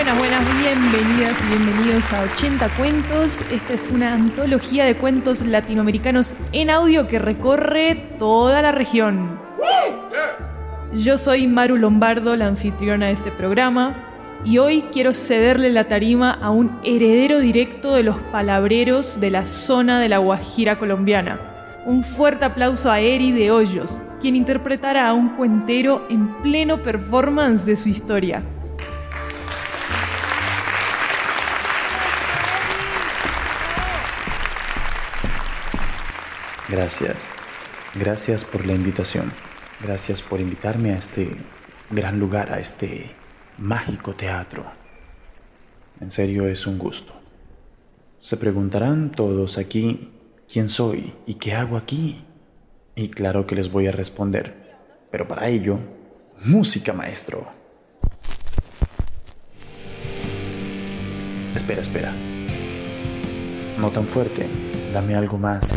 Buenas, buenas, bienvenidas y bienvenidos a 80 Cuentos. Esta es una antología de cuentos latinoamericanos en audio que recorre toda la región. Yo soy Maru Lombardo, la anfitriona de este programa, y hoy quiero cederle la tarima a un heredero directo de los palabreros de la zona de la Guajira colombiana. Un fuerte aplauso a Eri de Hoyos, quien interpretará a un cuentero en pleno performance de su historia. Gracias. Gracias por la invitación. Gracias por invitarme a este gran lugar, a este mágico teatro. En serio es un gusto. Se preguntarán todos aquí quién soy y qué hago aquí. Y claro que les voy a responder. Pero para ello, música maestro. Espera, espera. No tan fuerte. Dame algo más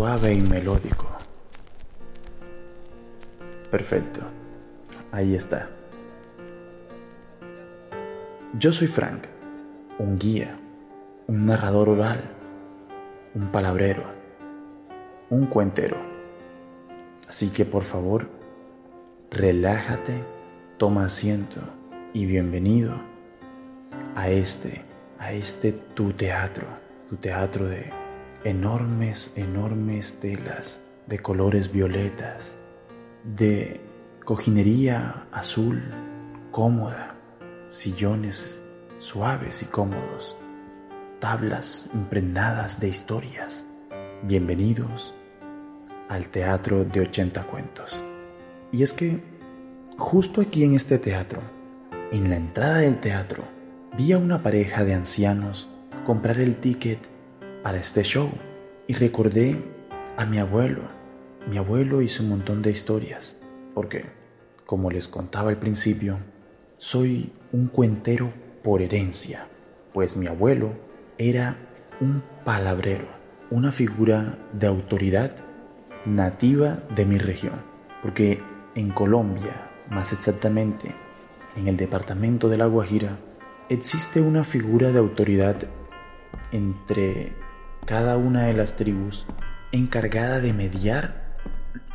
suave y melódico. Perfecto. Ahí está. Yo soy Frank, un guía, un narrador oral, un palabrero, un cuentero. Así que por favor, relájate, toma asiento y bienvenido a este, a este tu teatro, tu teatro de enormes, enormes telas de colores violetas, de cojinería azul cómoda, sillones suaves y cómodos, tablas impregnadas de historias. Bienvenidos al Teatro de 80 Cuentos. Y es que justo aquí en este teatro, en la entrada del teatro, vi a una pareja de ancianos comprar el ticket para este show y recordé a mi abuelo. Mi abuelo hizo un montón de historias, porque, como les contaba al principio, soy un cuentero por herencia, pues mi abuelo era un palabrero, una figura de autoridad nativa de mi región, porque en Colombia, más exactamente en el departamento de La Guajira, existe una figura de autoridad entre cada una de las tribus encargada de mediar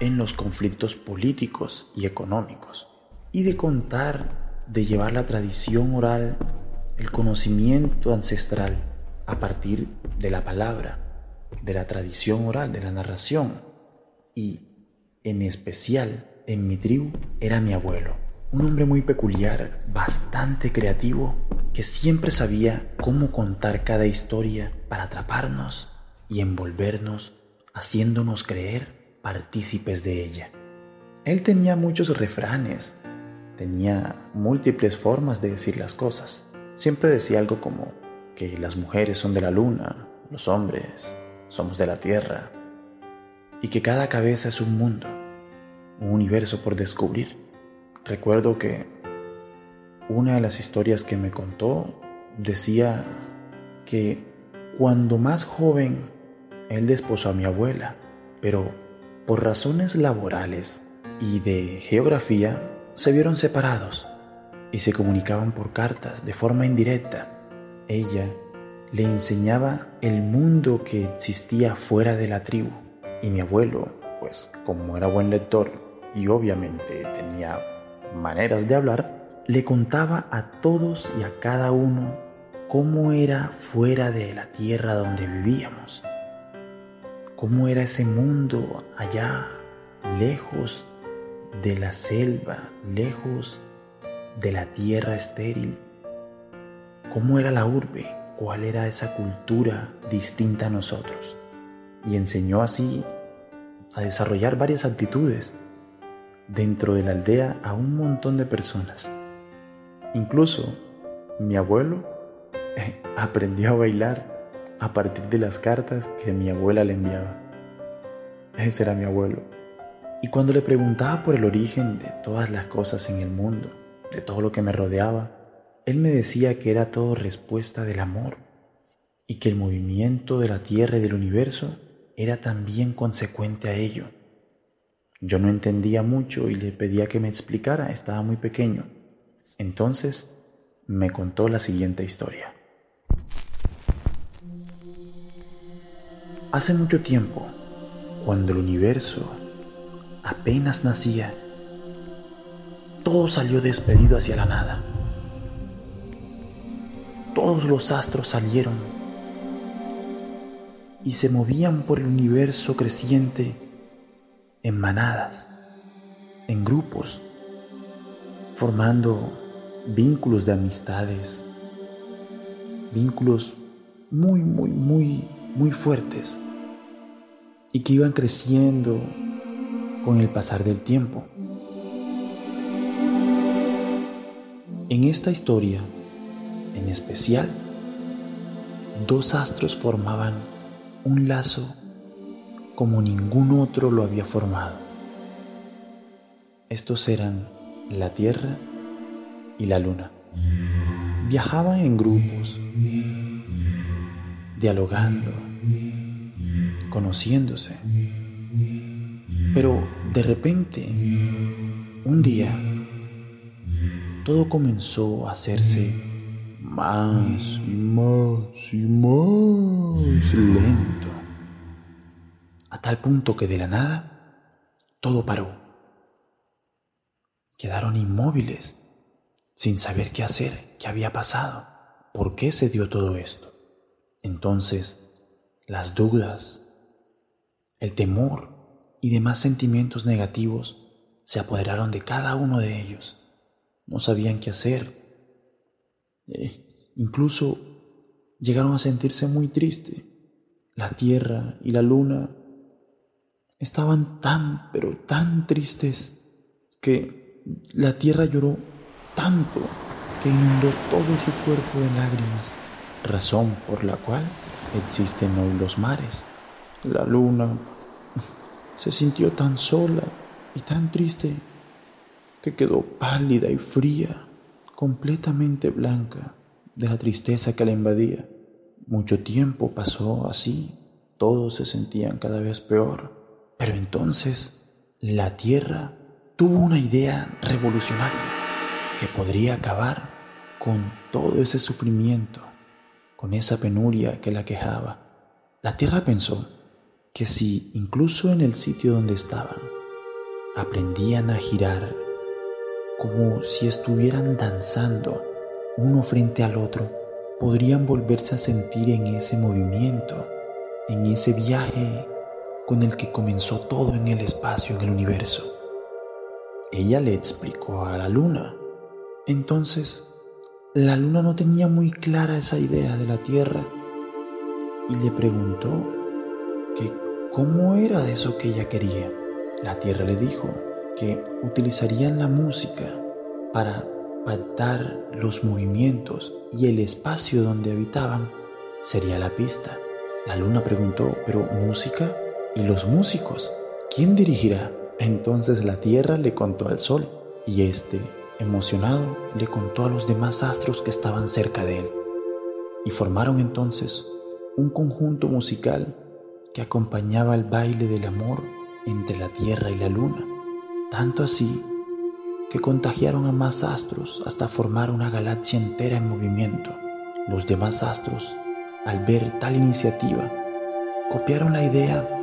en los conflictos políticos y económicos y de contar, de llevar la tradición oral, el conocimiento ancestral a partir de la palabra, de la tradición oral, de la narración. Y en especial en mi tribu era mi abuelo, un hombre muy peculiar, bastante creativo, que siempre sabía cómo contar cada historia para atraparnos y envolvernos, haciéndonos creer partícipes de ella. Él tenía muchos refranes, tenía múltiples formas de decir las cosas. Siempre decía algo como que las mujeres son de la luna, los hombres somos de la tierra, y que cada cabeza es un mundo, un universo por descubrir. Recuerdo que una de las historias que me contó decía que cuando más joven él desposó a mi abuela, pero por razones laborales y de geografía se vieron separados y se comunicaban por cartas de forma indirecta. Ella le enseñaba el mundo que existía fuera de la tribu y mi abuelo, pues como era buen lector y obviamente tenía maneras de hablar, le contaba a todos y a cada uno cómo era fuera de la tierra donde vivíamos, cómo era ese mundo allá lejos de la selva, lejos de la tierra estéril. ¿Cómo era la urbe? ¿Cuál era esa cultura distinta a nosotros? Y enseñó así a desarrollar varias actitudes dentro de la aldea a un montón de personas. Incluso mi abuelo aprendió a bailar a partir de las cartas que mi abuela le enviaba. Ese era mi abuelo. Y cuando le preguntaba por el origen de todas las cosas en el mundo, de todo lo que me rodeaba, él me decía que era todo respuesta del amor y que el movimiento de la Tierra y del universo era también consecuente a ello. Yo no entendía mucho y le pedía que me explicara, estaba muy pequeño. Entonces me contó la siguiente historia. Hace mucho tiempo, cuando el universo apenas nacía, todo salió despedido hacia la nada. Todos los astros salieron y se movían por el universo creciente en manadas, en grupos, formando vínculos de amistades, vínculos muy, muy, muy, muy fuertes y que iban creciendo con el pasar del tiempo. En esta historia, en especial, dos astros formaban un lazo como ningún otro lo había formado. Estos eran la Tierra y la Luna. Viajaban en grupos, dialogando, conociéndose. Pero de repente, un día, todo comenzó a hacerse más y más y más lento, tal punto que de la nada todo paró. Quedaron inmóviles, sin saber qué hacer, qué había pasado, por qué se dio todo esto. Entonces, las dudas, el temor y demás sentimientos negativos se apoderaron de cada uno de ellos. No sabían qué hacer. Eh, incluso llegaron a sentirse muy tristes. La tierra y la luna estaban tan, pero tan tristes que la tierra lloró tanto que inundó todo su cuerpo de lágrimas, razón por la cual existen hoy los mares. La luna se sintió tan sola y tan triste que quedó pálida y fría, completamente blanca de la tristeza que la invadía. Mucho tiempo pasó así, todos se sentían cada vez peor, pero entonces la Tierra tuvo una idea revolucionaria que podría acabar con todo ese sufrimiento, con esa penuria que la quejaba. La Tierra pensó que si incluso en el sitio donde estaban aprendían a girar como si estuvieran danzando uno frente al otro, podrían volverse a sentir en ese movimiento, en ese viaje con el que comenzó todo en el espacio, en el universo. Ella le explicó a la luna. Entonces, la luna no tenía muy clara esa idea de la Tierra y le preguntó que ¿Cómo era eso que ella quería? La tierra le dijo que utilizarían la música para pactar los movimientos y el espacio donde habitaban sería la pista. La luna preguntó, ¿pero música? ¿Y los músicos? ¿Quién dirigirá? Entonces la tierra le contó al sol y este, emocionado, le contó a los demás astros que estaban cerca de él. Y formaron entonces un conjunto musical que acompañaba el baile del amor entre la tierra y la luna, tanto así que contagiaron a más astros hasta formar una galaxia entera en movimiento. Los demás astros, al ver tal iniciativa, copiaron la idea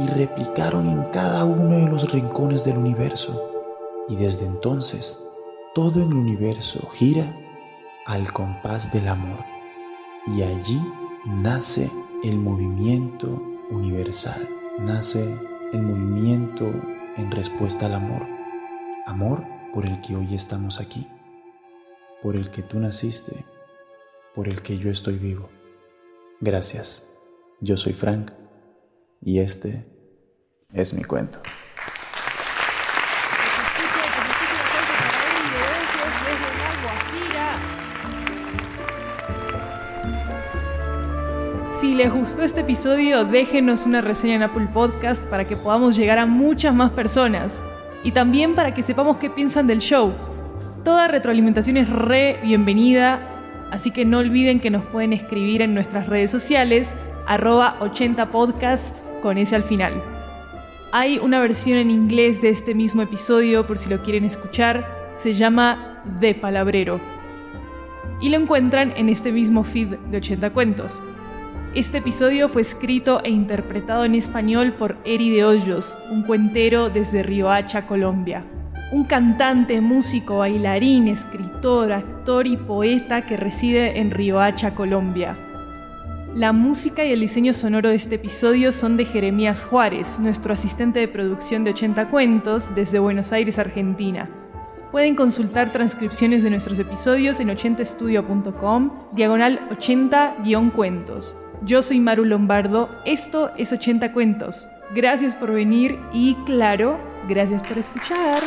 y replicaron en cada uno de los rincones del universo. Y desde entonces, todo el universo gira al compás del amor. Y allí nace el movimiento universal. Nace el movimiento en respuesta al amor. Amor por el que hoy estamos aquí, por el que tú naciste, por el que yo estoy vivo. Gracias. Yo soy Frank y este es mi cuento. Si les gustó este episodio, déjenos una reseña en Apple Podcast para que podamos llegar a muchas más personas y también para que sepamos qué piensan del show. Toda retroalimentación es re bienvenida, así que no olviden que nos pueden escribir en nuestras redes sociales, arroba 80podcasts con ese al final. Hay una versión en inglés de este mismo episodio por si lo quieren escuchar, se llama De Palabrero. Y lo encuentran en este mismo feed de 80 cuentos. Este episodio fue escrito e interpretado en español por Eri de Hoyos, un cuentero desde Riohacha, Colombia. Un cantante, músico, bailarín, escritor, actor y poeta que reside en Riohacha, Colombia. La música y el diseño sonoro de este episodio son de Jeremías Juárez, nuestro asistente de producción de 80 cuentos desde Buenos Aires, Argentina. Pueden consultar transcripciones de nuestros episodios en 80estudio.com, diagonal 80-cuentos. Yo soy Maru Lombardo, esto es 80 Cuentos. Gracias por venir y claro, gracias por escuchar.